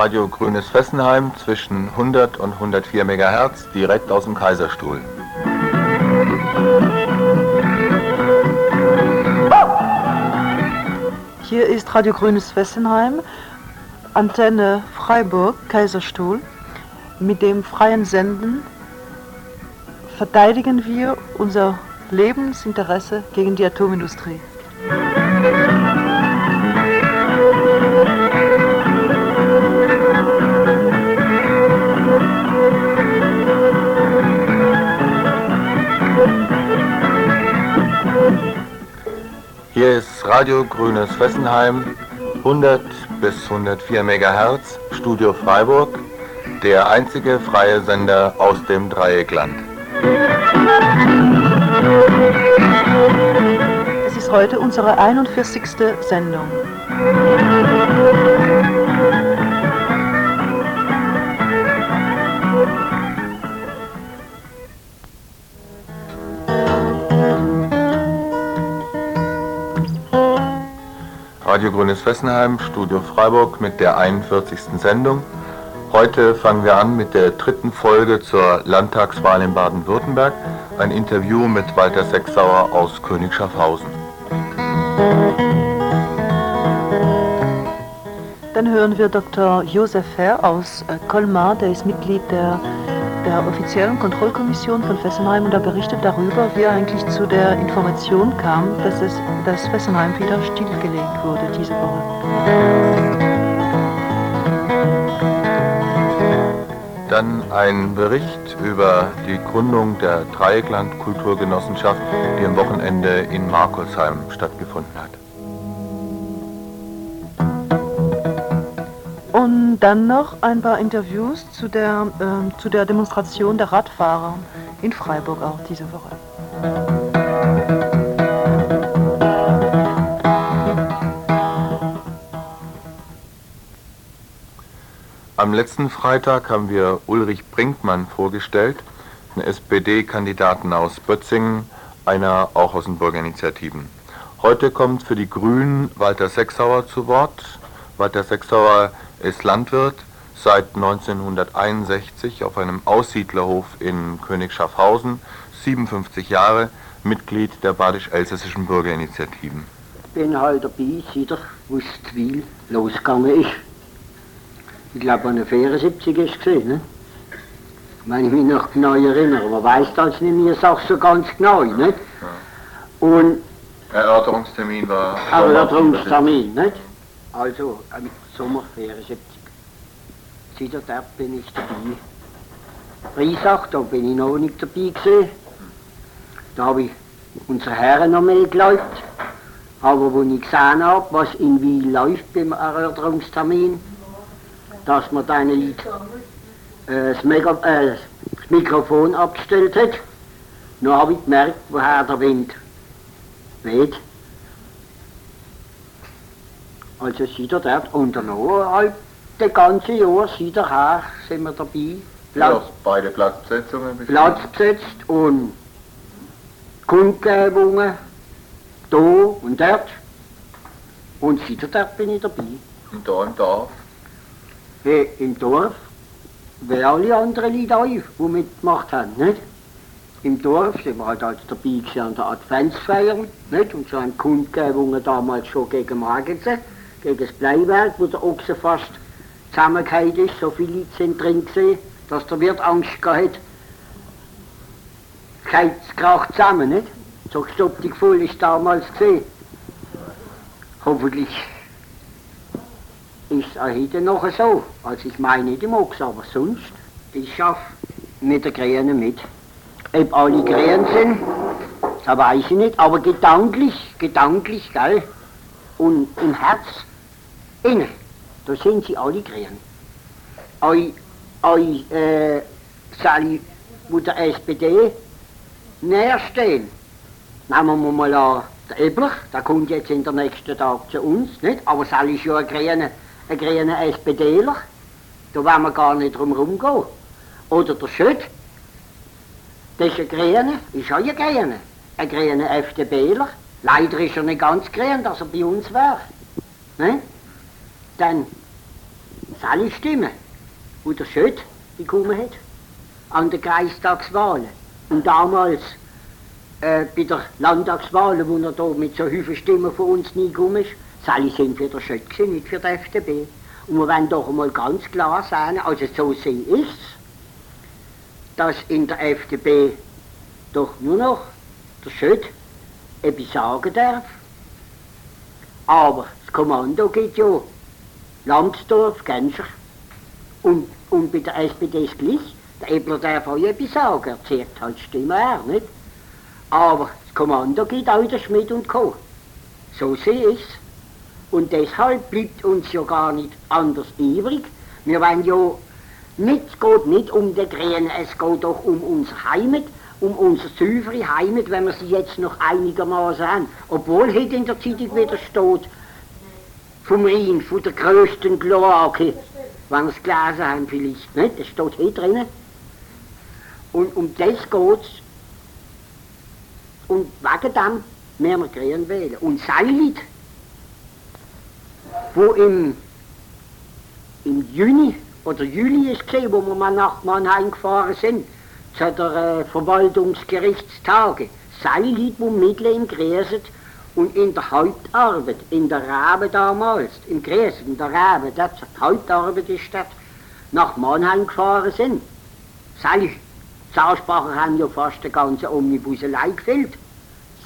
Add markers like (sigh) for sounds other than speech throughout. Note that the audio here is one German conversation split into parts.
Radio Grünes Fessenheim zwischen 100 und 104 MHz direkt aus dem Kaiserstuhl. Hier ist Radio Grünes Fessenheim, Antenne Freiburg, Kaiserstuhl. Mit dem freien Senden verteidigen wir unser Lebensinteresse gegen die Atomindustrie. Hier ist Radio Grünes Fessenheim, 100 bis 104 MHz, Studio Freiburg, der einzige freie Sender aus dem Dreieckland. Es ist heute unsere 41. Sendung. Radio Grünes Fessenheim, Studio Freiburg mit der 41. Sendung. Heute fangen wir an mit der dritten Folge zur Landtagswahl in Baden-Württemberg. Ein Interview mit Walter Sechsauer aus König Schaffhausen. Dann hören wir Dr. Josef Herr aus äh, Colmar, der ist Mitglied der, der offiziellen Kontrollkommission von Fessenheim und er berichtet darüber, wie er eigentlich zu der Information kam, dass, es, dass Fessenheim wieder stillgelegt wurde diese Woche. Dann ein Bericht über die Gründung der Dreieckland Kulturgenossenschaft, die am Wochenende in Markolsheim stattgefunden hat. Dann noch ein paar Interviews zu der, äh, zu der Demonstration der Radfahrer in Freiburg auch diese Woche. Am letzten Freitag haben wir Ulrich Brinkmann vorgestellt, einen SPD-Kandidaten aus Bötzingen, einer auch aus den Bürgerinitiativen. Heute kommt für die Grünen Walter Sechsauer zu Wort. Walter Sechsauer ist Landwirt, seit 1961 auf einem Aussiedlerhof in König Schaffhausen, 57 Jahre, Mitglied der badisch-elsässischen Bürgerinitiativen. bin halt dabei, seit er aus Zwil losgegangen ist. Ich glaube, an der 74 ist es gesehen, ne? Wenn ich mich noch genau erinnere, man weiß das nicht mehr Sache so ganz genau, nicht? Und Erörterungstermin war. Erörterungstermin, nicht? Also, im Sommer 74. Seit der bin ich dabei. Riesach, da bin ich noch nicht dabei gewesen. Da habe ich unsere Herren noch mehr geläuft. Aber wo ich gesehen habe, was in Wien läuft beim Erörterungstermin, dass man deine Lied äh, das, Mega, äh, das Mikrofon abgestellt hat, dann habe ich gemerkt, woher der Wind weht. Also sieht er dort und dann halt das ganze Jahr, sieht er her, sind wir dabei. Platz, Ja, beide Platzbesetzungen. Platz besetzt und Kundgebungen da und dort. Und seit dort bin ich dabei. Und da im Dorf. Hey, im Dorf, wie alle anderen Leute auch, die mitgemacht haben, nicht? Im Dorf sind wir halt, halt dabei an der Adventsfeier, nicht? Und so an Kundgebungen damals schon gegen Magense, gegen das Bleiwerk, wo der Ochse fast zusammengefallen ist, so viele sind drin gewesen, dass der Wirt Angst gehabt hat, es kracht zusammen, nicht? So gestoppt voll ist damals gesehen. Hoffentlich ist es auch heute noch so. Also ich meine nicht im Ochs, aber sonst, ich schaffe mit der Krähen mit. Ob alle Krähen sind, das weiß ich nicht, aber gedanklich, gedanklich, gell, und im Herz, innen, da sind sie alle Krähen. Eu, eu, äh, Sally, wo der SPD näher stehen. Nehmen wir mal an, der Ebler, der kommt jetzt in der nächsten Tag zu uns, nicht? Aber Sally ist ja ein grüner, grüner SPDler. Da wollen wir gar nicht drum rumgehen. Oder der Schütt, das ist ein Grüner, ist auch ein Grüner. Ein grüner FDPler. Leider ist er nicht ganz grün, dass er bei uns wäre. Ne? Dann alle Stimmen, wo der Schött bekommen hat, an der Kreistagswahl. Und damals äh, bei der Landtagswahl, wo er da mit so vielen Stimmen von uns nie gekommen ist, alle sind für den Schött gewesen, nicht für die FDP. Und wir wollen doch einmal ganz klar sagen, also so sehe ich dass in der FDP doch nur noch der Schött etwas sagen darf. Aber das Kommando geht ja Lambsdorff, Genscher und, und bei der SPD ist gleich. Der Ebler darf auch etwas sagen, er zieht halt Stimme her, nicht? Aber das Kommando geht auch der Schmidt und Co. So sehe ich es. Und deshalb bleibt uns ja gar nicht anders übrig. Wir wollen ja nicht, es geht nicht um die Grünen, es geht doch um unsere Heimat, um unsere saubere Heimat, wenn wir sie jetzt noch einigermaßen haben. Obwohl heute in der Zeitung wieder steht, vom Rhein, von der größten Kloake, wenn es gelesen haben vielleicht, nicht? das steht hier drinnen. Und um das geht's. Und wegen dem müssen wir Grün wählen. Und Seilit, wo im, im Juni oder Juli ist gesehen, wo wir mal nach Mannheim gefahren sind, zu der äh, Verwaltungsgerichtstage. Seilit, wo Mittel in Gräset und in der Hauptarbeit, in der Rabe damals, in Gräset, in der Rabe, das Hauptarbeit ist das, nach Mannheim gefahren sind. Seilit, Sausbacher haben ja fast die ganze Omnibuselei gefällt.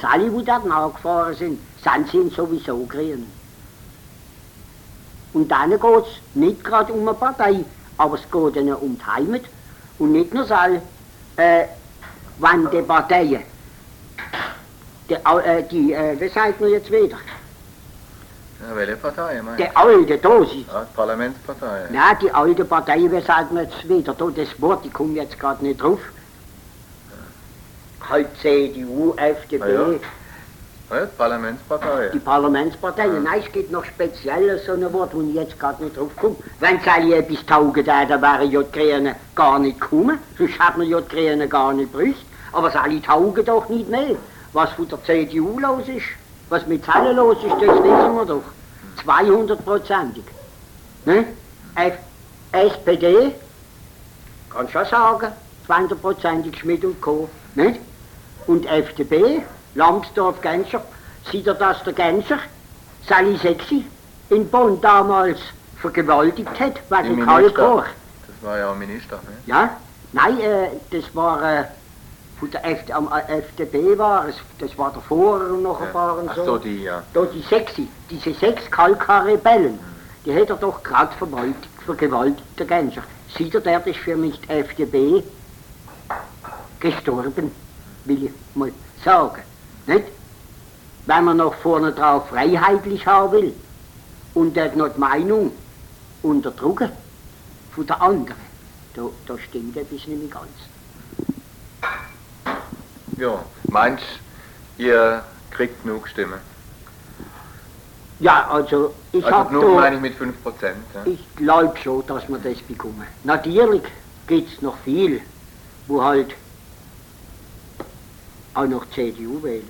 Sally, wo dort nachgefahren sind, sind sie sowieso grün. Und dann geht es nicht gerade um eine Partei, aber es geht ihnen um die Heimat. Und nicht nur so, äh, wenn die Parteien, die, äh, die äh, wie sagt man jetzt wieder? Ja, welche Partei, meinst Die alte Dosis. Ja, die Parlamentspartei. Nein, die alte Partei, wie sagt man jetzt wieder? Da, das Wort, ich komme jetzt gerade nicht drauf. Halt CDU, FDP. Ah, ja. Ja, die Parlamentspartei. Die Parlamentspartei, Ja. nein, es gibt noch speziell so ein Wort, wo ich jetzt gerade nicht drauf komme. Wenn sie alle etwas taugen, da, dann wären ja die Grünen gar nicht gekommen, sonst hätten wir ja die Grünen gar nicht gebraucht. Aber sie alle taugen doch nicht mehr. Was von der CDU los ist, was mit Zellen los ist, das wissen wir doch. 200-prozentig. Ne? SPD, kann schon sagen, 200-prozentig Schmidt und Co. Nicht? Und FDP, Lambsdorff, Genscher, sieht er, dass der Genscher Sally Sexy in Bonn damals vergewaltigt hat, wegen Karl. Koch. Das war ja auch Minister, ne? Ja? Nein, äh, das war äh, von der FD, am äh, FDP war es, das war der Vorher noch ein paar und Ach so. so, die, ja. Da die Sexy, diese sechs Kalka-Rebellen, die hat er doch gerade vergewaltigt, vergewaltigt, der Genscher. Sieht er, der ist für mich die FDP gestorben, will ich mal sagen. Nicht? Wenn man noch vorne drauf freiheitlich haben will und dort noch die Meinung unterdrücken von der anderen, da, da stimmt etwas nicht mehr ganz. Ja, meinst ihr kriegt genug Stimmen? Ja, also ich Also hab genug meine ich mit 5 Prozent. Ja? Ich glaube schon, dass wir das bekommen. Natürlich gibt es noch viel, wo halt auch noch CDU wählen.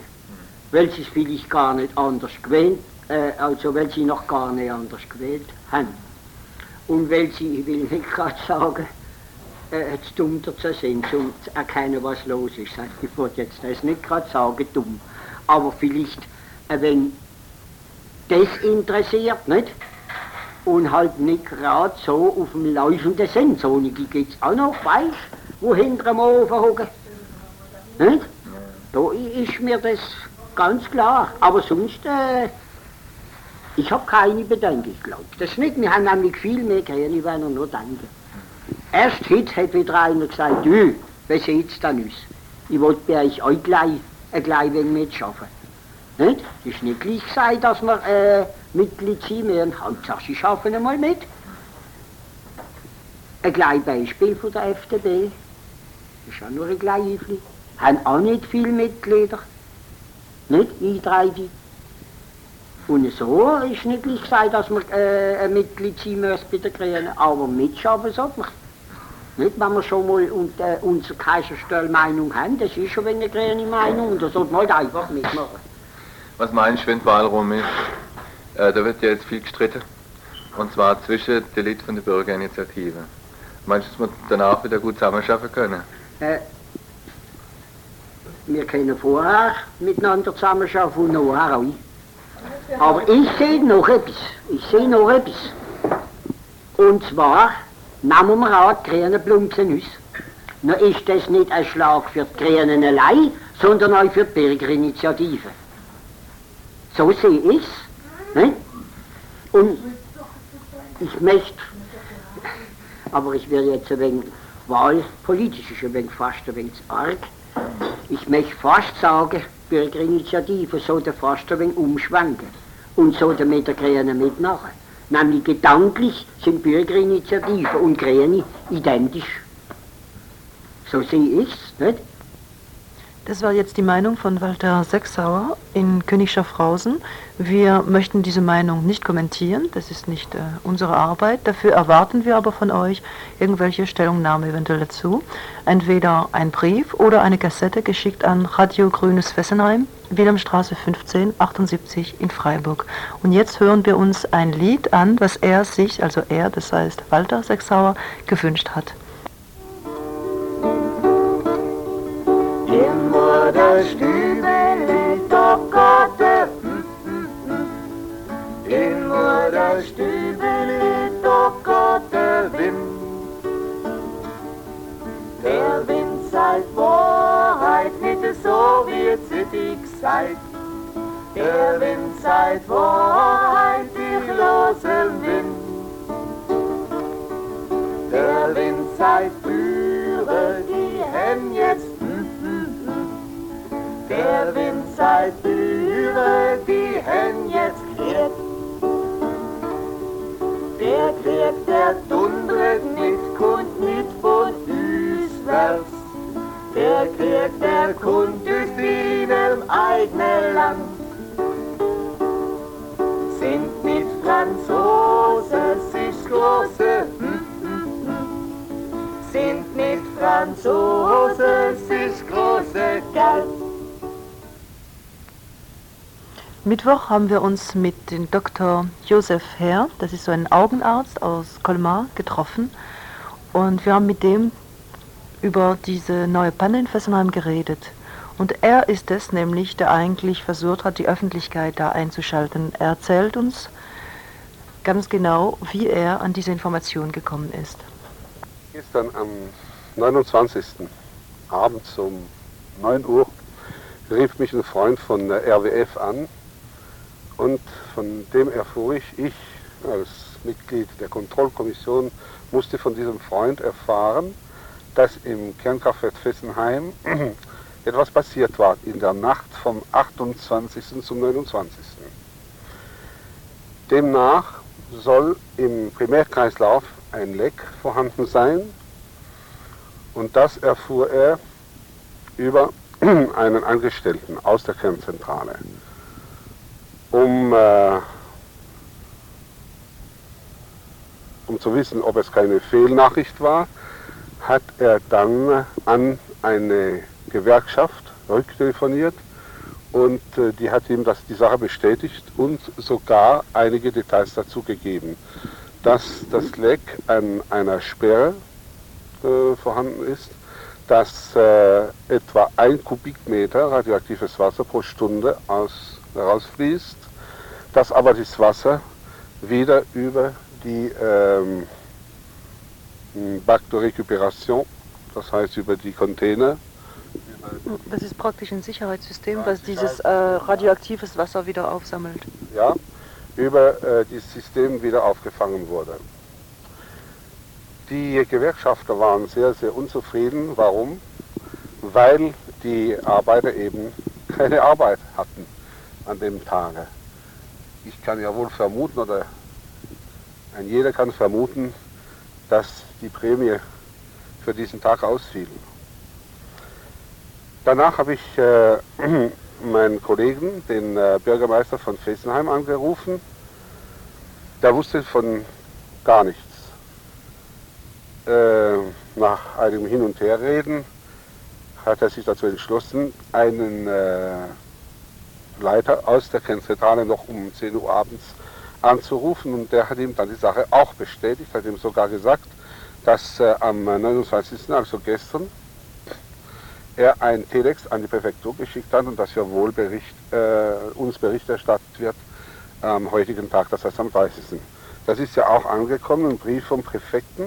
Weil sie es vielleicht gar nicht anders gewählt, äh, also weil sie noch gar nicht anders gewählt haben. Und weil sie, ich will nicht gerade sagen, äh, jetzt dumm dazu sind, um zu erkennen, was los ist. Ich wollte jetzt das nicht gerade sagen, dumm. Aber vielleicht, äh, wenn das interessiert, nicht? und halt nicht gerade so auf dem laufenden sind. So einige gibt es auch noch, weißt wo hinter dem Ofen hocken. Nicht? Da ist mir das ganz klar. Aber sonst, äh, ich habe keine Bedenken, ich glaube. Das nicht, wir haben nämlich viel mehr Grüne, wenn wir nur denken. Erst heute hat wieder einer gesagt, du, wie sieht's denn aus? Ich wollte bei euch auch gleich, ein klein wenig mitschaffen. Nicht? Es ist nicht gleich gesagt, dass wir äh, Mitglied sein müssen. Hauptsache, sie schaffen einmal mit. Ein kleines Beispiel von der FDP. Das ist auch nur ein kleines. Haben auch nicht viele Mitglieder. Nicht eintreiben. Und so ist nicht gleich gesagt, dass man äh, ein Mitglied sein muss bei den Grünen. Aber mitschaffen sollte man. Nicht, wenn wir schon mal und, äh, unsere Kaiserstuhl-Meinung haben, das ist schon eine grüne Meinung, und da sollte man halt einfach mitmachen. Was meinst du, wenn die Wahl rum ist? Äh, da wird ja jetzt viel gestritten. Und zwar zwischen den Leuten von der Bürgerinitiative. Meinst du, dass wir danach wieder gut zusammenarbeiten können? Äh, wir können vorher miteinander zusammenarbeiten und nachher auch. Aber ich sehe noch etwas. Ich sehe noch etwas. Und zwar nehmen wir auch die grünen Blumsen aus. Na ist das nicht ein Schlag für die Grünen allein, sondern auch für die Bürgerinitiative. So sehe ich es. Ne? Und ich möchte, aber ich werde jetzt ein wenig wahlpolitisch, ein wenig fast ein wenig arg, ich möchte fast sagen, Bürgerinitiative sollte fast ein wenig umschwenken und sollte mit der Grünen mitmachen. Nämlich gedanklich sind Bürgerinitiative und Grüne identisch. So sehe ich es, nicht? Das war jetzt die Meinung von Walter Sechsauer in König Schaffhausen. Wir möchten diese Meinung nicht kommentieren, das ist nicht äh, unsere Arbeit. Dafür erwarten wir aber von euch irgendwelche Stellungnahmen eventuell dazu. Entweder ein Brief oder eine Kassette geschickt an Radio Grünes Fessenheim, Wilhelmstraße 15, 78 in Freiburg. Und jetzt hören wir uns ein Lied an, was er sich, also er, das heißt Walter Sechsauer, gewünscht hat. der Stübeli dockerte, immer der Stübeli dockerte Wind. Der Wind sagt Wahrheit, nicht so wie es ich seid. Der Wind sagt Wahrheit, ich lose Wind. Der Wind sagt, führe die Hände jetzt der Wind seit über die Hände jetzt kehrt. Der Krieg, der dundert nicht, kommt nicht von uns wärts. Der kommt aus seinem eigenen Land. Sind nicht Franzosen, sich große, hm, hm, hm. sind nicht Franzosen, sich große Geld. Mittwoch haben wir uns mit dem Dr. Josef Herr, das ist so ein Augenarzt aus Colmar, getroffen und wir haben mit dem über diese neue Panne in Fessenheim geredet. Und er ist es nämlich, der eigentlich versucht hat, die Öffentlichkeit da einzuschalten. Er erzählt uns ganz genau, wie er an diese Information gekommen ist. Gestern am 29. abends um 9 Uhr rief mich ein Freund von der RWF an und von dem erfuhr ich, ich als Mitglied der Kontrollkommission musste von diesem Freund erfahren, dass im Kernkraftwerk Fessenheim (clears throat) etwas passiert war in der Nacht vom 28. zum 29. Demnach soll im Primärkreislauf ein Leck vorhanden sein und das erfuhr er über (clears throat) einen Angestellten aus der Kernzentrale um, äh, um zu wissen, ob es keine Fehlnachricht war, hat er dann an eine Gewerkschaft rücktelefoniert und äh, die hat ihm das, die Sache bestätigt und sogar einige Details dazu gegeben, dass das Leck an einer Sperre äh, vorhanden ist, dass äh, etwa ein Kubikmeter radioaktives Wasser pro Stunde aus, herausfließt dass aber das Wasser wieder über die ähm, Bac de Récupération, das heißt über die Container. Das ist praktisch ein Sicherheitssystem, was dieses äh, radioaktives Wasser wieder aufsammelt. Ja, über äh, dieses System wieder aufgefangen wurde. Die Gewerkschafter waren sehr, sehr unzufrieden. Warum? Weil die Arbeiter eben keine Arbeit hatten an dem Tage ich kann ja wohl vermuten, oder ein jeder kann vermuten, dass die Prämie für diesen Tag ausfiel. Danach habe ich äh, (clears throat) meinen Kollegen, den äh, Bürgermeister von Fessenheim, angerufen. Der wusste von gar nichts. Äh, nach einem Hin- und Herreden hat er sich dazu entschlossen, einen äh, Leiter aus der Kernzentrale noch um 10 Uhr abends anzurufen und der hat ihm dann die Sache auch bestätigt, hat ihm sogar gesagt, dass äh, am 29. also gestern er ein Telex an die Präfektur geschickt hat und dass ja wohl Bericht, äh, uns Bericht erstattet wird am heutigen Tag, das heißt am 30. Das ist ja auch angekommen, ein Brief vom Präfekten,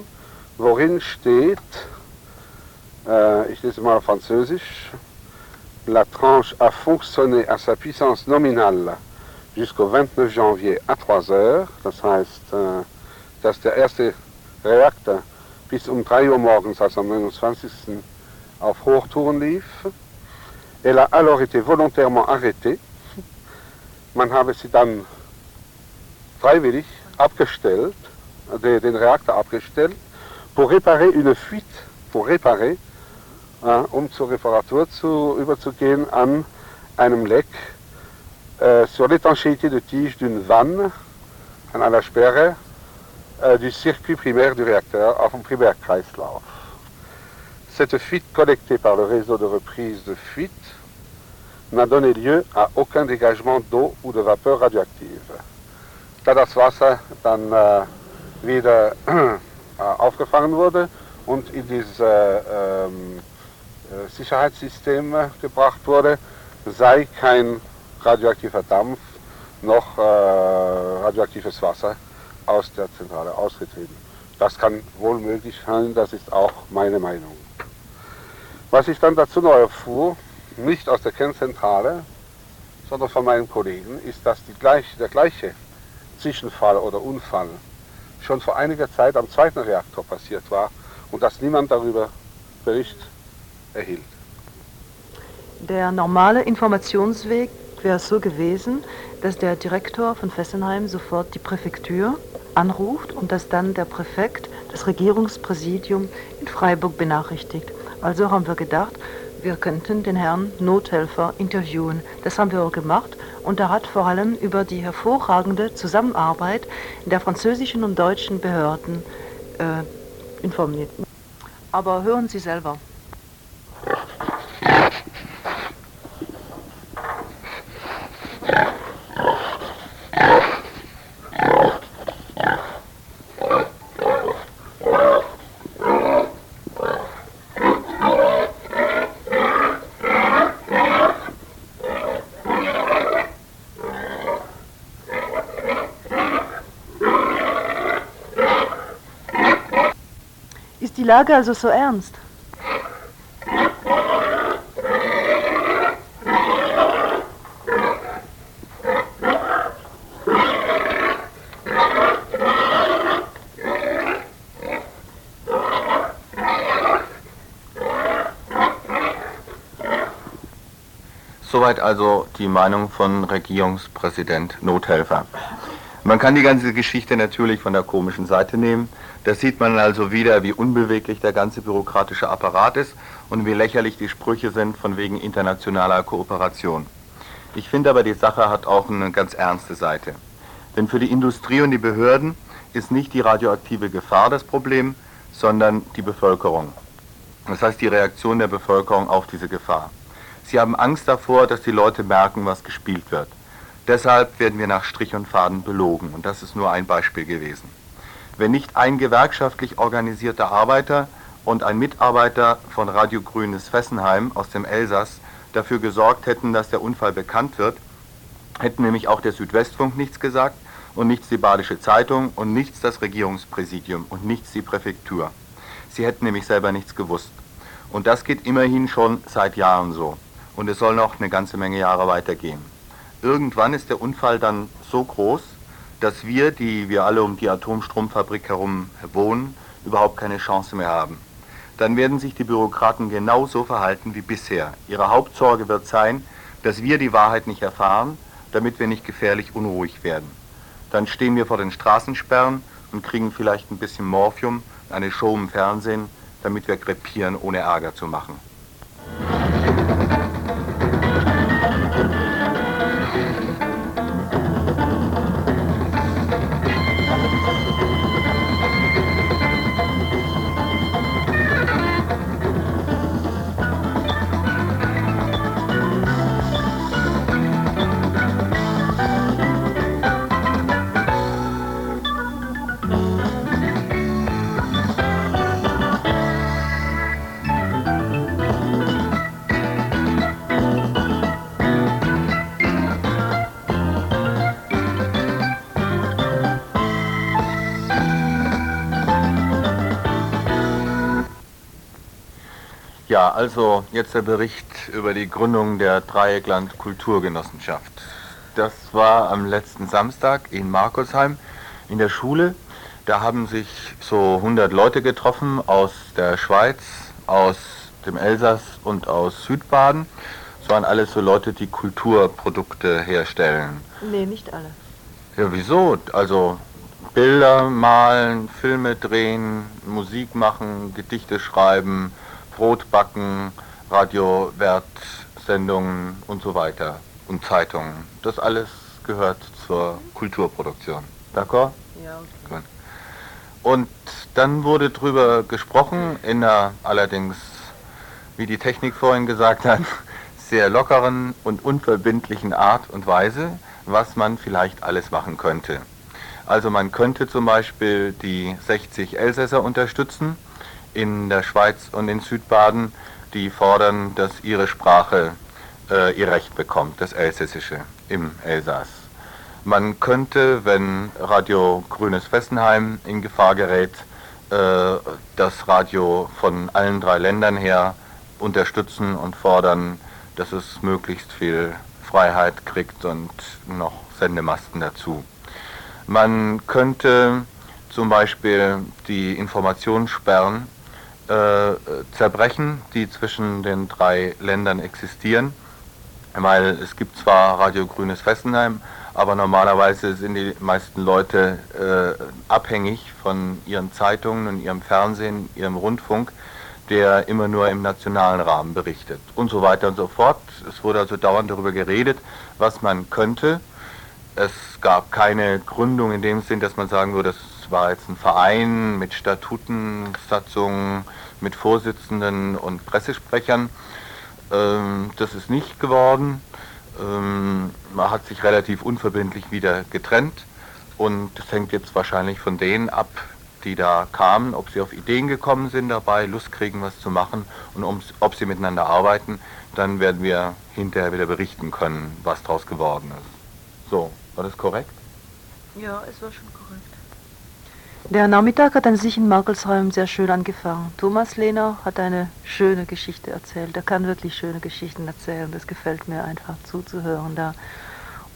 worin steht, äh, ich lese mal auf Französisch, La tranche a fonctionné à sa puissance nominale jusqu'au 29 janvier à 3 heures. Das heißt, äh, dass der erste Reaktor bis um 3 Uhr morgens, also am 29. auf Hochtouren lief. Elle a alors été volontairement arrêtée. Man habe sie dann freiwillig abgestellt, den Reaktor abgestellt, pour réparer une fuite, pour réparer, äh, um zur Reparatur zu, überzugehen an einem Leck äh, sur l'étanchéité de tige d'une vanne, an einer Sperre du circuit primaire du réacteur auf dem Primärkreislauf. Cette fuite collectée par le réseau de reprise de fuite n'a donné lieu à aucun dégagement d'eau ou de vapeur radioactive. Da das Wasser dann äh, wieder (clears throat) äh, aufgefangen wurde und in dieses äh, ähm, äh, Sicherheitssystem gebracht wurde, sei kein radioaktiver Dampf noch radioaktives Wasser aus der Zentrale ausgetreten. Das kann wohl möglich sein, das ist auch meine Meinung. Was ich dann dazu noch erfuhr, nicht aus der Kernzentrale, sondern von meinen Kollegen, ist, dass gleich, der gleiche Zwischenfall oder Unfall schon vor einiger Zeit am zweiten Reaktor passiert war und dass niemand darüber Bericht erhielt. Der normale Informationsweg wäre so gewesen, dass der Direktor von Fessenheim sofort die Präfektur anruft und dass dann der Präfekt das Regierungspräsidium in Freiburg benachrichtigt. Also haben wir gedacht, wir könnten den Herrn Nothelfer interviewen. Das haben wir auch gemacht und er hat vor allem über die hervorragende Zusammenarbeit der französischen und deutschen Behörden äh, informiert. Aber hören Sie selber. Lage also so ernst? Soweit also die Meinung von Regierungspräsident Nothelfer. Man kann die ganze Geschichte natürlich von der komischen Seite nehmen. Da sieht man also wieder, wie unbeweglich der ganze bürokratische Apparat ist und wie lächerlich die Sprüche sind von wegen internationaler Kooperation. Ich finde aber, die Sache hat auch eine ganz ernste Seite. Denn für die Industrie und die Behörden ist nicht die radioaktive Gefahr das Problem, sondern die Bevölkerung. Das heißt die Reaktion der Bevölkerung auf diese Gefahr. Sie haben Angst davor, dass die Leute merken, was gespielt wird. Deshalb werden wir nach Strich und Faden belogen. Und das ist nur ein Beispiel gewesen. Wenn nicht ein gewerkschaftlich organisierter Arbeiter und ein Mitarbeiter von Radio Grünes Fessenheim aus dem Elsass dafür gesorgt hätten, dass der Unfall bekannt wird, hätten nämlich auch der Südwestfunk nichts gesagt und nichts die Badische Zeitung und nichts das Regierungspräsidium und nichts die Präfektur. Sie hätten nämlich selber nichts gewusst. Und das geht immerhin schon seit Jahren so. Und es soll noch eine ganze Menge Jahre weitergehen. Irgendwann ist der Unfall dann so groß, dass wir, die wir alle um die Atomstromfabrik herum wohnen, überhaupt keine Chance mehr haben. Dann werden sich die Bürokraten genauso verhalten wie bisher. Ihre Hauptsorge wird sein, dass wir die Wahrheit nicht erfahren, damit wir nicht gefährlich unruhig werden. Dann stehen wir vor den Straßensperren und kriegen vielleicht ein bisschen Morphium, eine Show im Fernsehen, damit wir krepieren, ohne Ärger zu machen. Ja, also jetzt der Bericht über die Gründung der Dreieckland Kulturgenossenschaft. Das war am letzten Samstag in Markusheim in der Schule. Da haben sich so 100 Leute getroffen aus der Schweiz, aus dem Elsass und aus Südbaden. Es waren alles so Leute, die Kulturprodukte herstellen. Nee, nicht alle. Ja, wieso? Also Bilder malen, Filme drehen, Musik machen, Gedichte schreiben, Brot backen, Radiowertsendungen und so weiter und Zeitungen. Das alles gehört zur Kulturproduktion. D'accord? Ja, Gut. Und dann wurde drüber gesprochen, in einer allerdings, wie die Technik vorhin gesagt hat, (laughs) sehr lockeren und unverbindlichen Art und Weise, was man vielleicht alles machen könnte. Also man könnte zum Beispiel die 60 Elsässer unterstützen in der Schweiz und in Südbaden, die fordern, dass ihre Sprache äh, ihr Recht bekommt, das Elsässische im Elsass. Man könnte, wenn Radio Grünes Fessenheim in Gefahr gerät, äh, das Radio von allen drei Ländern her unterstützen und fordern, dass es möglichst viel Freiheit kriegt und noch Sendemasten dazu. Man könnte zum Beispiel die Informationssperren äh, zerbrechen, die zwischen den drei Ländern existieren, weil es gibt zwar Radio Grünes Fessenheim, aber normalerweise sind die meisten Leute äh, abhängig von ihren Zeitungen und ihrem Fernsehen, ihrem Rundfunk, der immer nur im nationalen Rahmen berichtet und so weiter und so fort. Es wurde also dauernd darüber geredet, was man könnte. Es gab keine Gründung in dem Sinn, dass man sagen würde, war jetzt ein Verein mit Statuten, Satzungen, mit Vorsitzenden und Pressesprechern. Ähm, das ist nicht geworden. Ähm, man hat sich relativ unverbindlich wieder getrennt und das hängt jetzt wahrscheinlich von denen ab, die da kamen, ob sie auf Ideen gekommen sind dabei, Lust kriegen, was zu machen und um, ob sie miteinander arbeiten, dann werden wir hinterher wieder berichten können, was daraus geworden ist. So, war das korrekt? Ja, es war schon. Der Nachmittag hat an sich in Markelsheim sehr schön angefangen. Thomas Lehner hat eine schöne Geschichte erzählt. Er kann wirklich schöne Geschichten erzählen. Das gefällt mir einfach zuzuhören da.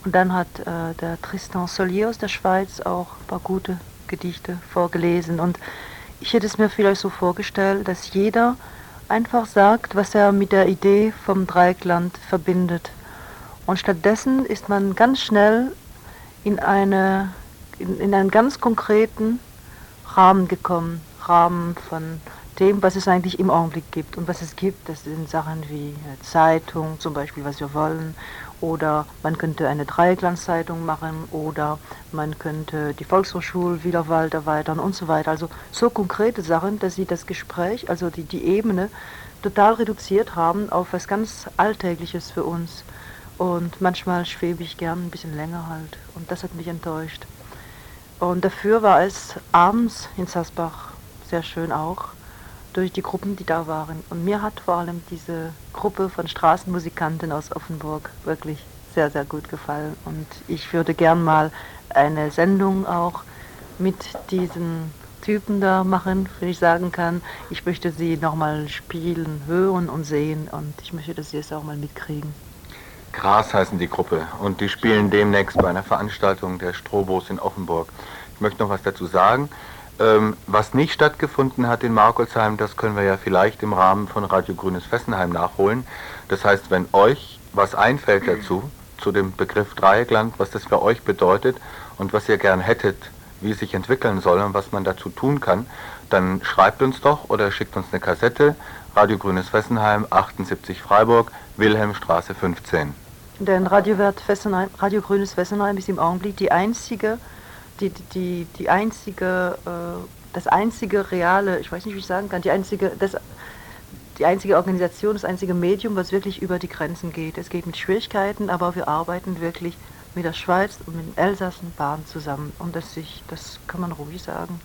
Und dann hat äh, der Tristan Solier aus der Schweiz auch ein paar gute Gedichte vorgelesen. Und ich hätte es mir vielleicht so vorgestellt, dass jeder einfach sagt, was er mit der Idee vom Dreieckland verbindet. Und stattdessen ist man ganz schnell in, eine, in, in einen ganz konkreten Rahmen gekommen. Rahmen von dem, was es eigentlich im Augenblick gibt. Und was es gibt, das sind Sachen wie äh, Zeitung, zum Beispiel, was wir wollen, oder man könnte eine Dreiecklandzeitung machen, oder man könnte die Volkshochschule wieder Wald erweitern und so weiter. Also so konkrete Sachen, dass sie das Gespräch, also die, die Ebene, total reduziert haben auf was ganz Alltägliches für uns. Und manchmal schwebe ich gern ein bisschen länger halt. Und das hat mich enttäuscht. Und dafür war es abends in Sassbach sehr schön auch, durch die Gruppen, die da waren. Und mir hat vor allem diese Gruppe von Straßenmusikanten aus Offenburg wirklich sehr, sehr gut gefallen. Und ich würde gern mal eine Sendung auch mit diesen Typen da machen, wenn ich sagen kann, ich möchte sie nochmal spielen, hören und sehen und ich möchte, dass sie es auch mal mitkriegen. Gras heißen die Gruppe und die spielen demnächst bei einer Veranstaltung der Strobos in Offenburg. Ich möchte noch was dazu sagen. Ähm, was nicht stattgefunden hat in Markolsheim, das können wir ja vielleicht im Rahmen von Radio Grünes Fessenheim nachholen. Das heißt, wenn euch was einfällt dazu, zu dem Begriff Dreieckland, was das für euch bedeutet und was ihr gern hättet, wie es sich entwickeln soll und was man dazu tun kann, dann schreibt uns doch oder schickt uns eine Kassette. Radio Grünes Fessenheim, 78 Freiburg, Wilhelmstraße 15. Denn Radio, Fessenheim, Radio Grünes Fessenheim ist im Augenblick die einzige, die, die, die einzige, äh, das einzige reale, ich weiß nicht, wie ich sagen kann, die einzige, das, die einzige Organisation, das einzige Medium, was wirklich über die Grenzen geht. Es geht mit Schwierigkeiten, aber wir arbeiten wirklich mit der Schweiz und mit dem Elsass und zusammen. Und das, sich, das kann man ruhig sagen.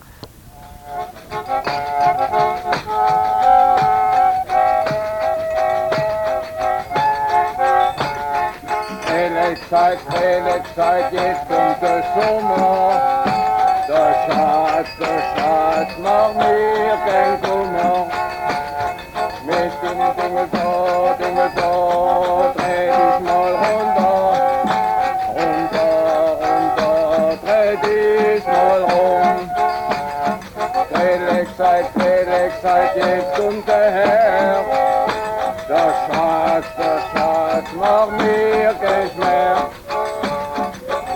Zeit, hele Zeit, jetzt kommt der Sommer. Der Schatz, der Schatz, mach mir kein Kummer. Mit dem mal da, dreh dich mal runter. Runter, runter, dreh dich mal rum. Drehleck seid, Drehleck seid, jetzt kommt der Herr. Der Schatz, Schatz, mach mir Geschmack.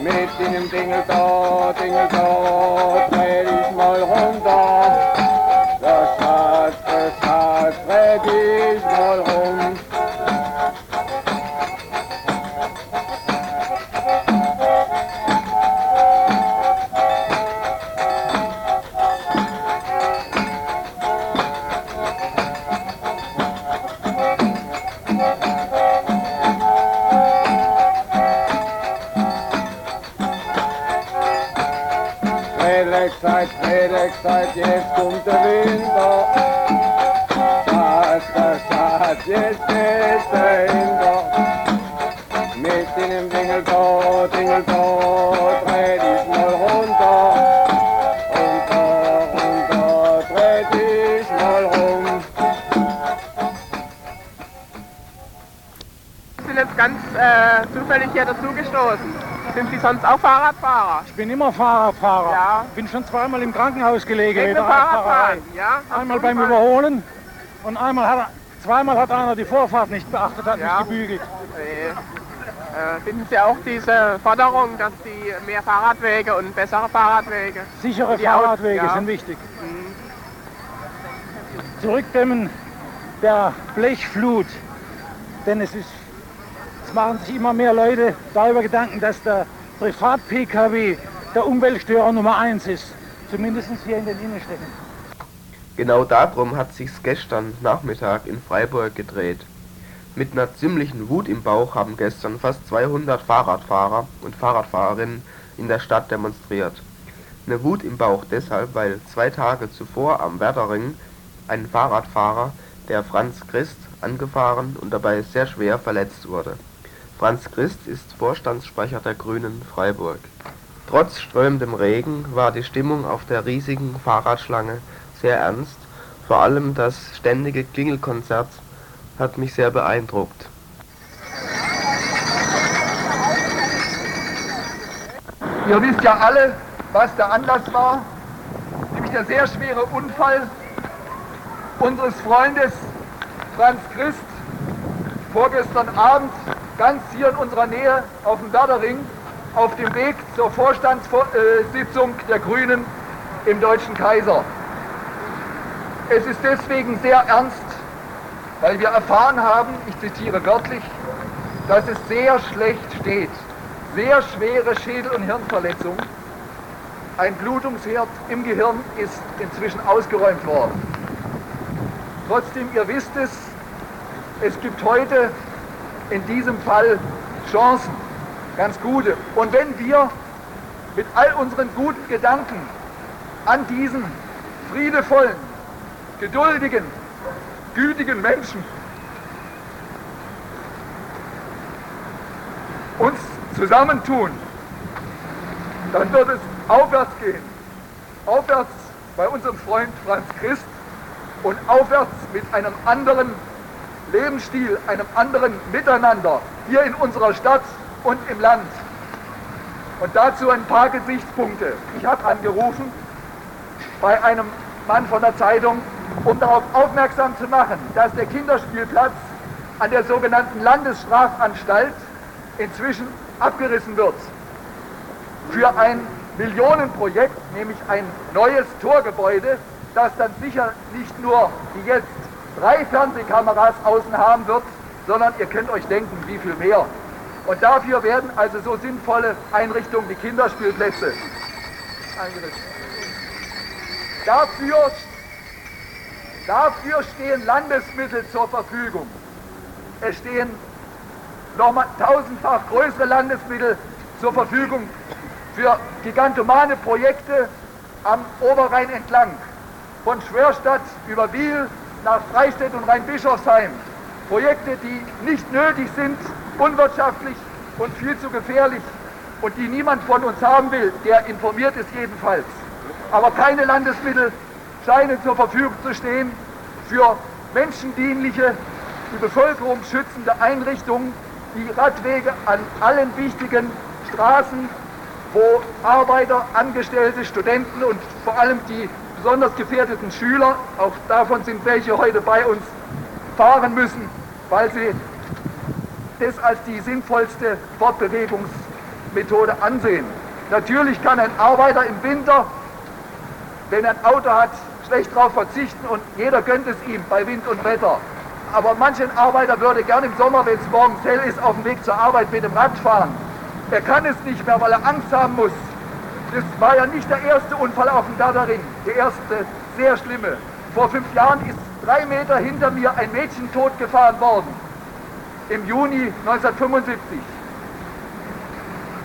Mit dem Dingel da, Dingel da, hier dazugestoßen. Sind Sie sonst auch Fahrradfahrer? Ich bin immer Fahrradfahrer. Ja. Bin schon zweimal im Krankenhaus gelegen Wegen. Fahrradfahren? Ja? Einmal beim Fall. Überholen und einmal hat, zweimal hat einer die Vorfahrt nicht beachtet, hat Ja. mich gebügelt. Nee. Äh, finden Sie auch diese Forderung, dass die mehr Fahrradwege und bessere Fahrradwege? Sichere Fahrradwege ja. sind wichtig. Zurückdämmen der Blechflut, denn es ist, machen sich immer mehr Leute darüber Gedanken, dass der Privat-Pkw der Umweltstörer Nummer eins ist, zumindest hier in den Innenstädten. Genau darum hat sich's gestern Nachmittag in Freiburg gedreht. Mit einer ziemlichen Wut im Bauch haben gestern fast 200 Fahrradfahrer und Fahrradfahrerinnen in der Stadt demonstriert. Eine Wut im Bauch deshalb, weil zwei Tage zuvor am Werdering ein Fahrradfahrer, der Franz Christ, angefahren und dabei sehr schwer verletzt wurde. Franz Christ ist Vorstandssprecher der Grünen Freiburg. Trotz strömendem Regen war die Stimmung auf der riesigen Fahrradschlange sehr ernst. Vor allem das ständige Klingelkonzert hat mich sehr beeindruckt. Ihr wisst ja alle, was der Anlass war, nämlich der sehr schwere Unfall unseres Freundes Franz Christ vorgestern Abend ganz hier in unserer Nähe auf dem Werdering auf dem Weg zur Vorstandssitzung der Grünen im Deutschen Kaiser. Es ist deswegen sehr ernst, weil wir erfahren haben, ich zitiere wörtlich, dass es sehr schlecht steht. Sehr schwere Schädel- und Hirnverletzung. Ein Blutungsherd im Gehirn ist inzwischen ausgeräumt worden. Trotzdem, ihr wisst es, es gibt heute in diesem Fall Chancen, ganz gute. Und wenn wir mit all unseren guten Gedanken an diesen friedevollen, geduldigen, gütigen Menschen uns zusammentun, dann wird es aufwärts gehen. Aufwärts bei unserem Freund Franz Christ und aufwärts mit einem anderen Lebensstil, einem anderen Miteinander hier in unserer Stadt und im Land. Und dazu ein paar Gesichtspunkte. Ich habe angerufen bei einem Mann von der Zeitung, um darauf aufmerksam zu machen, dass der Kinderspielplatz an der sogenannten Landesstrafanstalt inzwischen abgerissen wird. Für ein Millionenprojekt, nämlich ein neues Torgebäude, das dann sicher nicht nur wie jetzt drei Fernsehkameras außen haben wird, sondern ihr könnt euch denken, wie viel mehr. Und dafür werden also so sinnvolle Einrichtungen wie Kinderspielplätze eingerichtet. Dafür, dafür stehen Landesmittel zur Verfügung. Es stehen nochmal tausendfach größere Landesmittel zur Verfügung für gigantomane Projekte am Oberrhein entlang. Von Schwörstadt über Wiel nach Freistädt und Rheinbischofsheim. Projekte, die nicht nötig sind, unwirtschaftlich und viel zu gefährlich und die niemand von uns haben will, der informiert ist jedenfalls. Aber keine Landesmittel scheinen zur Verfügung zu stehen für menschendienliche die Bevölkerung schützende Einrichtung die Radwege an allen wichtigen Straßen, wo Arbeiter, Angestellte, Studenten und vor allem die besonders gefährdeten Schüler, auch davon sind welche heute bei uns, fahren müssen, weil sie das als die sinnvollste Fortbewegungsmethode ansehen. Natürlich kann ein Arbeiter im Winter, wenn er ein Auto hat, schlecht darauf verzichten und jeder gönnt es ihm bei Wind und Wetter. Aber manchen Arbeiter würde gern im Sommer, wenn es morgens hell ist, auf dem Weg zur Arbeit mit dem Rad fahren. Er kann es nicht mehr, weil er Angst haben muss. Das war ja nicht der erste Unfall auf dem Gardering, der erste sehr schlimme. Vor fünf Jahren ist drei Meter hinter mir ein Mädchen totgefahren worden. Im Juni 1975.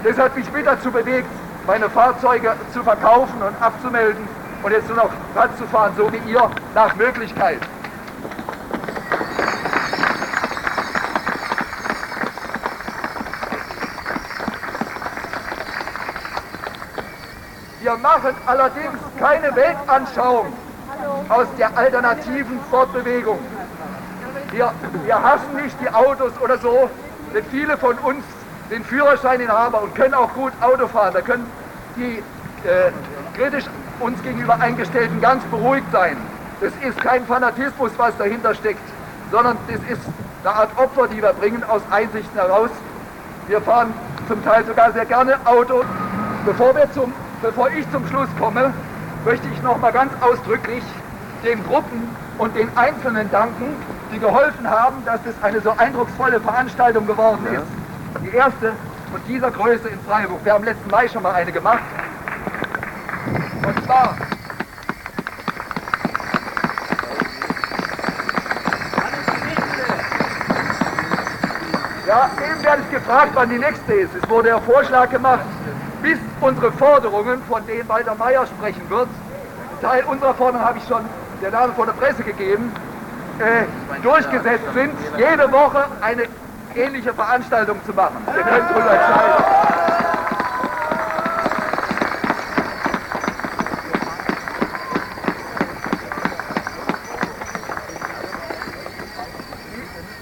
Das hat mich mit dazu bewegt, meine Fahrzeuge zu verkaufen und abzumelden und jetzt nur noch Rad zu fahren, so wie ihr, nach Möglichkeit. Wir machen allerdings keine Weltanschauung aus der alternativen Fortbewegung. Wir, wir hassen nicht die Autos oder so, denn viele von uns den Führerschein haben und können auch gut Auto fahren. Da können die äh, kritisch uns gegenüber Eingestellten ganz beruhigt sein. Das ist kein Fanatismus, was dahinter steckt, sondern das ist eine Art Opfer, die wir bringen aus Einsichten heraus. Wir fahren zum Teil sogar sehr gerne Auto. Bevor, wir zum, bevor ich zum Schluss komme, möchte ich noch mal ganz ausdrücklich den Gruppen und den Einzelnen danken, die geholfen haben, dass es eine so eindrucksvolle Veranstaltung geworden ist. Die erste von dieser Größe in Freiburg. Wir haben letzten Mai schon mal eine gemacht. Und zwar Ja, eben werde ich gefragt, wann die nächste ist. Es wurde ja Vorschlag gemacht, bis unsere Forderungen, von denen Walter Mayer sprechen wird, Teil unserer Forderung habe ich schon der Dame vor der Presse gegeben, äh, durchgesetzt sind, jede Woche eine ähnliche Veranstaltung zu machen. Ihr könnt.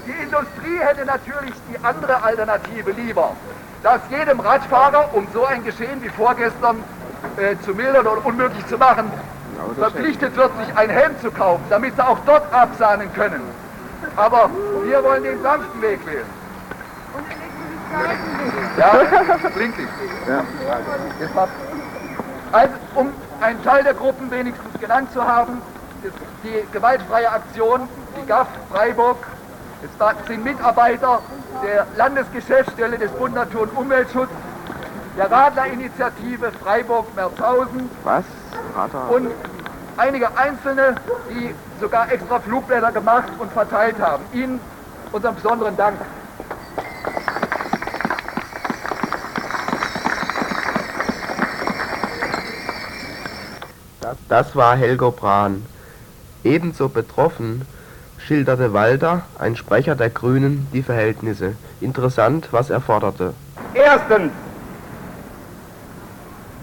Die Industrie hätte natürlich die andere Alternative lieber, dass jedem Radfahrer, um so ein Geschehen wie vorgestern äh, zu mildern oder unmöglich zu machen, verpflichtet wird, sich ein Helm zu kaufen, damit sie auch dort absahnen können. Aber wir wollen den sanften Weg wählen. Ja, Blinklicht. Ja. Also, um einen Teil der Gruppen wenigstens genannt zu haben, die gewaltfreie Aktion, die GAF Freiburg, es sind Mitarbeiter der Landesgeschäftsstelle des Bund Natur- und Umweltschutz, der Radlerinitiative Freiburg-Merzhausen und einige Einzelne, die sogar extra Flugblätter gemacht und verteilt haben. Ihnen unseren besonderen Dank. Das war Helgo Brahn. Ebenso betroffen schilderte Walter, ein Sprecher der Grünen, die Verhältnisse. Interessant, was er forderte. Erstens.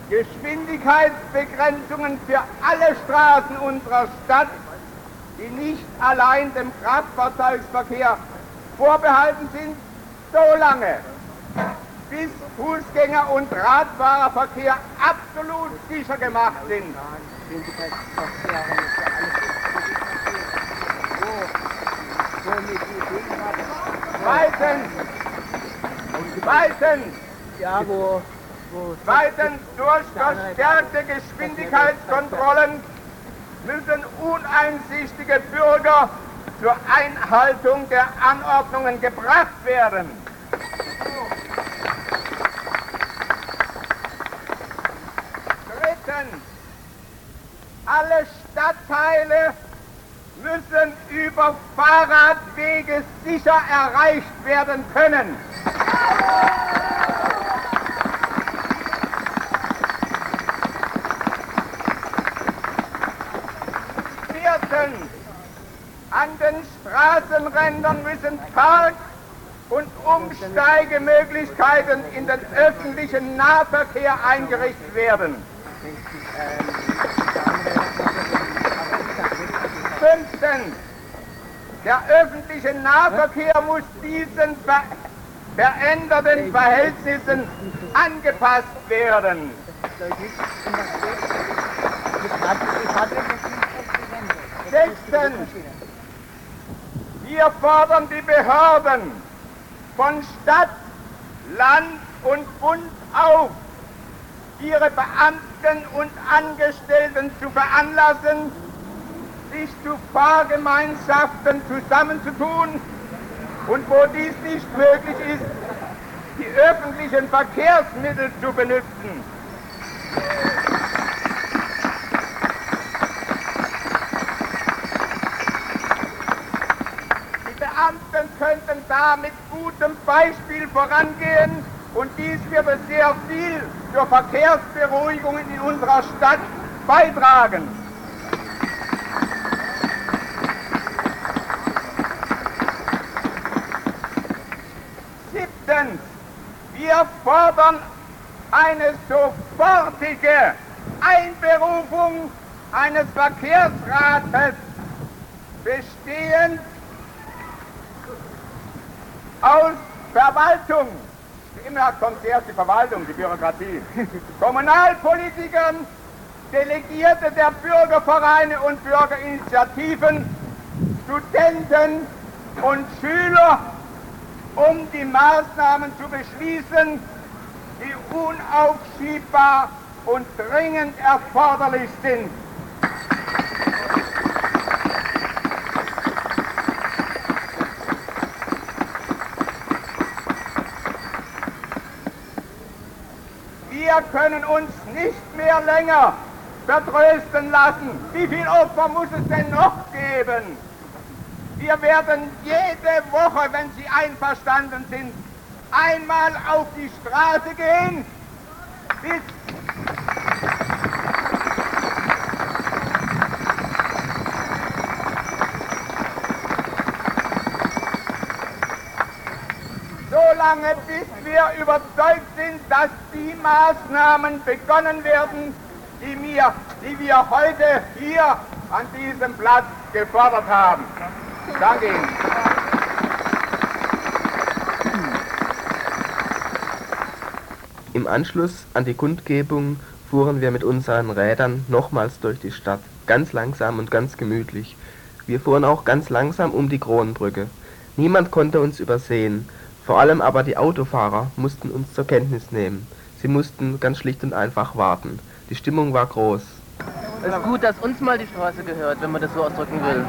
Geschwindigkeitsbegrenzungen für alle Straßen unserer Stadt, die nicht allein dem Kraftfahrzeugsverkehr vorbehalten sind, so lange, bis Fußgänger- und Radfahrerverkehr absolut sicher gemacht sind. Zweitens, zweitens, ja, wo, wo zweitens durch verstärkte Geschwindigkeitskontrollen müssen uneinsichtige Bürger zur Einhaltung der Anordnungen gebracht werden. Drittens, alle Stadtteile müssen über Fahrradwege sicher erreicht werden können. Viertens, an den Straßenrändern müssen Park- und Umsteigemöglichkeiten in den öffentlichen Nahverkehr eingerichtet werden. Fünftens, Der öffentliche Nahverkehr muss diesen ver veränderten Verhältnissen angepasst werden. Sechstens, wir fordern die Behörden von Stadt, Land und Bund auf, ihre Beamten und Angestellten zu veranlassen, sich zu Fahrgemeinschaften zusammenzutun und wo dies nicht möglich ist, die öffentlichen Verkehrsmittel zu benutzen. Die Beamten könnten da mit gutem Beispiel vorangehen und dies würde sehr viel zur Verkehrsberuhigung in unserer Stadt beitragen. Siebtens, wir fordern eine sofortige Einberufung eines Verkehrsrates, bestehend aus Verwaltung, immer kommt zuerst die Verwaltung, die Bürokratie, (laughs) Kommunalpolitikern, Delegierte der Bürgervereine und Bürgerinitiativen, Studenten und Schüler, um die Maßnahmen zu beschließen, die unaufschiebbar und dringend erforderlich sind. Wir können uns nicht mehr länger vertrösten lassen. Wie viel Opfer muss es denn noch geben? Wir werden jede Woche, wenn Sie einverstanden sind, einmal auf die Straße gehen, bis so lange, bis wir überzeugt sind, dass die Maßnahmen begonnen werden, die, mir, die wir heute hier an diesem Platz gefordert haben. Danke Ihnen. Im Anschluss an die Kundgebung fuhren wir mit unseren Rädern nochmals durch die Stadt, ganz langsam und ganz gemütlich. Wir fuhren auch ganz langsam um die Kronbrücke. Niemand konnte uns übersehen, vor allem aber die Autofahrer mussten uns zur Kenntnis nehmen. Sie mussten ganz schlicht und einfach warten. Die Stimmung war groß. Es ist gut, dass uns mal die Straße gehört, wenn man das so ausdrücken will.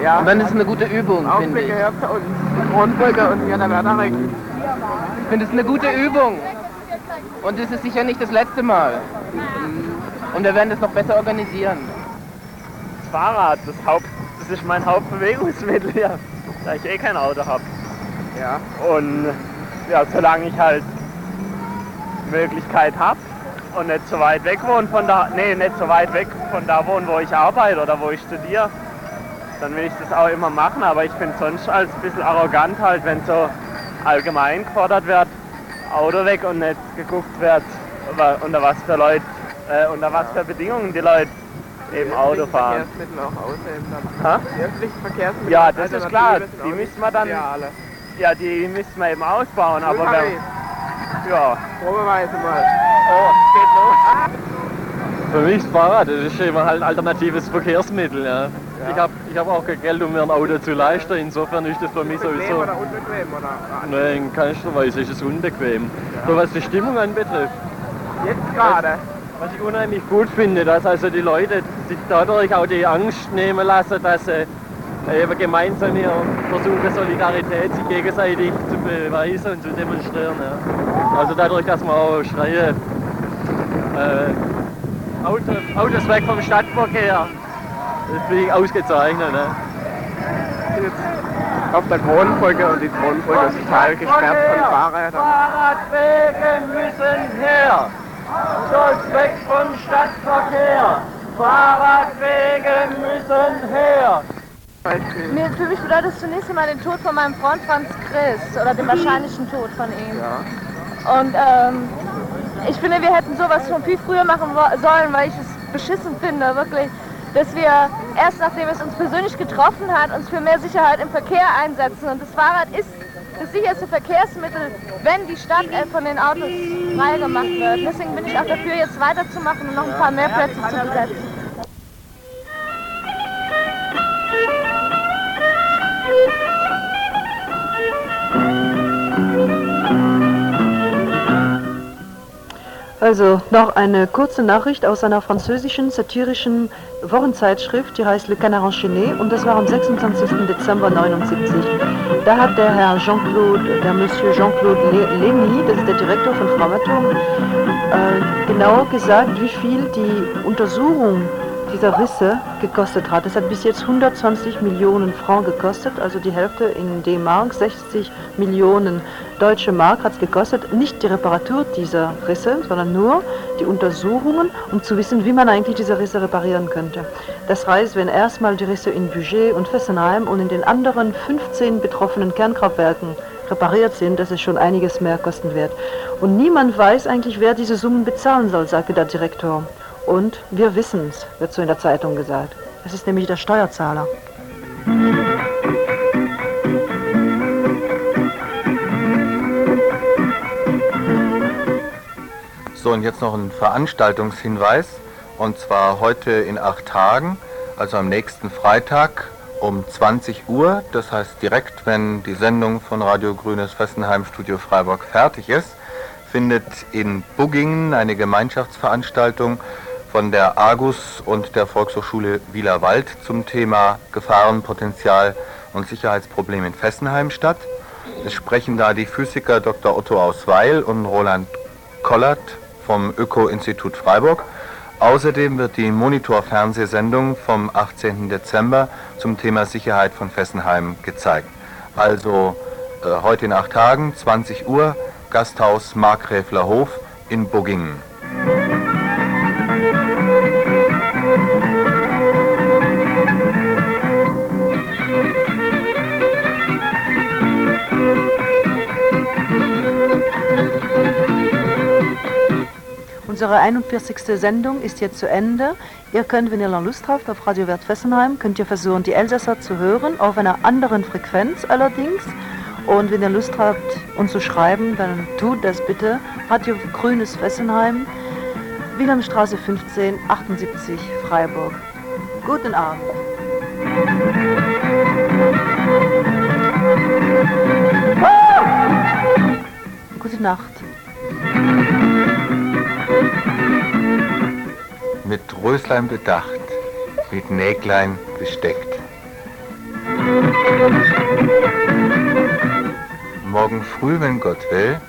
Ja. Und dann ist es eine gute Übung, finde ich. gehört zu uns. Die Kronbrücke und hier der Werderring. Ich finde es eine gute Übung. Und es ist sicher nicht das letzte Mal. Und wir werden das noch besser organisieren. Das Fahrrad, das, Haupt, das ist mein Hauptbewegungsmittel hier, da ich eh kein Auto habe. Ja. Und ja, solange ich halt Möglichkeit habe und nicht so weit weg wohne von da, nee, nicht so weit weg von da wohne, wo ich arbeite oder wo ich studiere, dann will ich das auch immer machen. Aber ich finde sonst als ein bisschen arrogant halt, wenn so allgemein gefordert wird, Auto weg und nicht geguckt wird, unter was für Leute, äh, unter was für Bedingungen die Leute eben Auto fahren. Verkehrsmittel auch ausheben dann. Ha? Die öffentlichen Verkehrsmittel. Ja, das ist klar. Die müssen wir dann, reale. ja, die müssen wir eben ausbauen. Aber Nulltarif. wenn, ja, Probeweise mal. oh, geht los. Für mich das Fahrrad, das ist immer halt ein alternatives Verkehrsmittel. Ja. Ich habe ich hab auch kein Geld, um mir ein Auto zu leisten. Insofern ist das für mich sowieso. oder unbequem oder? Nein, in keinster Weise ist es unbequem. So was die Stimmung anbetrifft. Jetzt gerade. Was ich unheimlich gut finde, dass also die Leute sich dadurch auch die Angst nehmen lassen, dass sie eben gemeinsam hier versuchen, Solidarität sich gegenseitig zu beweisen und zu demonstrieren. Ja. Also dadurch, dass man auch schreien, äh, Auto, Autos weg vom Stadtverkehr, das finde ich ausgezeichnet. Ne? Jetzt auf der Kronbrücke und die Kronbrücke ist total gesperrt von Fahrrädern. Fahrradwege müssen her. Stolz weg vom Stadtverkehr. Fahrradwege müssen her. Mir, für mich bedeutet es zunächst einmal den Tod von meinem Freund Franz Christ oder den wahrscheinlichen Tod von ihm. Und ähm, ich finde, wir hätten sowas schon viel früher machen sollen, weil ich es beschissen finde, wirklich, dass wir erst nachdem es uns persönlich getroffen hat, uns für mehr Sicherheit im Verkehr einsetzen. Und das Fahrrad ist das sicherste Verkehrsmittel, wenn die Stadt äh, von den Autos frei gemacht wird. Deswegen bin ich auch dafür, jetzt weiterzumachen und noch ein paar mehr Plätze zu besetzen. Also noch eine kurze Nachricht aus einer französischen satirischen Wochenzeitschrift, die heißt Le Canard enchaîné und das war am 26. Dezember 79. Da hat der Herr Jean-Claude, der Monsieur Jean-Claude Leny, das ist der Direktor von Framatom, äh, genau gesagt, wie viel die Untersuchung dieser Risse gekostet hat. Es hat bis jetzt 120 Millionen Franc gekostet, also die Hälfte in D-Mark, 60 Millionen deutsche Mark hat es gekostet. Nicht die Reparatur dieser Risse, sondern nur die Untersuchungen, um zu wissen, wie man eigentlich diese Risse reparieren könnte. Das heißt, wenn erstmal die Risse in Budget und Fessenheim und in den anderen 15 betroffenen Kernkraftwerken repariert sind, das ist schon einiges mehr kosten wird. Und niemand weiß eigentlich, wer diese Summen bezahlen soll, sagte der Direktor. Und wir wissen es, wird so in der Zeitung gesagt. Es ist nämlich der Steuerzahler. So, und jetzt noch ein Veranstaltungshinweis. Und zwar heute in acht Tagen, also am nächsten Freitag um 20 Uhr. Das heißt direkt, wenn die Sendung von Radio Grünes Fessenheim Studio Freiburg fertig ist, findet in Buggingen eine Gemeinschaftsveranstaltung von der Argus und der Volkshochschule Wielerwald zum Thema Gefahrenpotenzial und Sicherheitsproblem in Fessenheim statt. Es sprechen da die Physiker Dr. Otto Ausweil und Roland Kollert vom Öko-Institut Freiburg. Außerdem wird die Monitor-Fernsehsendung vom 18. Dezember zum Thema Sicherheit von Fessenheim gezeigt. Also äh, heute in acht Tagen, 20 Uhr, Gasthaus Markgräfler Hof in Buggingen. Unsere 41. Sendung ist jetzt zu Ende. Ihr könnt, wenn ihr Lust habt, auf Radio Wert Fessenheim, könnt ihr versuchen, die Elsässer zu hören, auf einer anderen Frequenz allerdings. Und wenn ihr Lust habt, uns zu schreiben, dann tut das bitte. Radio Grünes Fessenheim, Wilhelmstraße 15, 78, Freiburg. Guten Abend. Gute Nacht. Mit Röslein bedacht, mit Näglein besteckt. Morgen früh, wenn Gott will,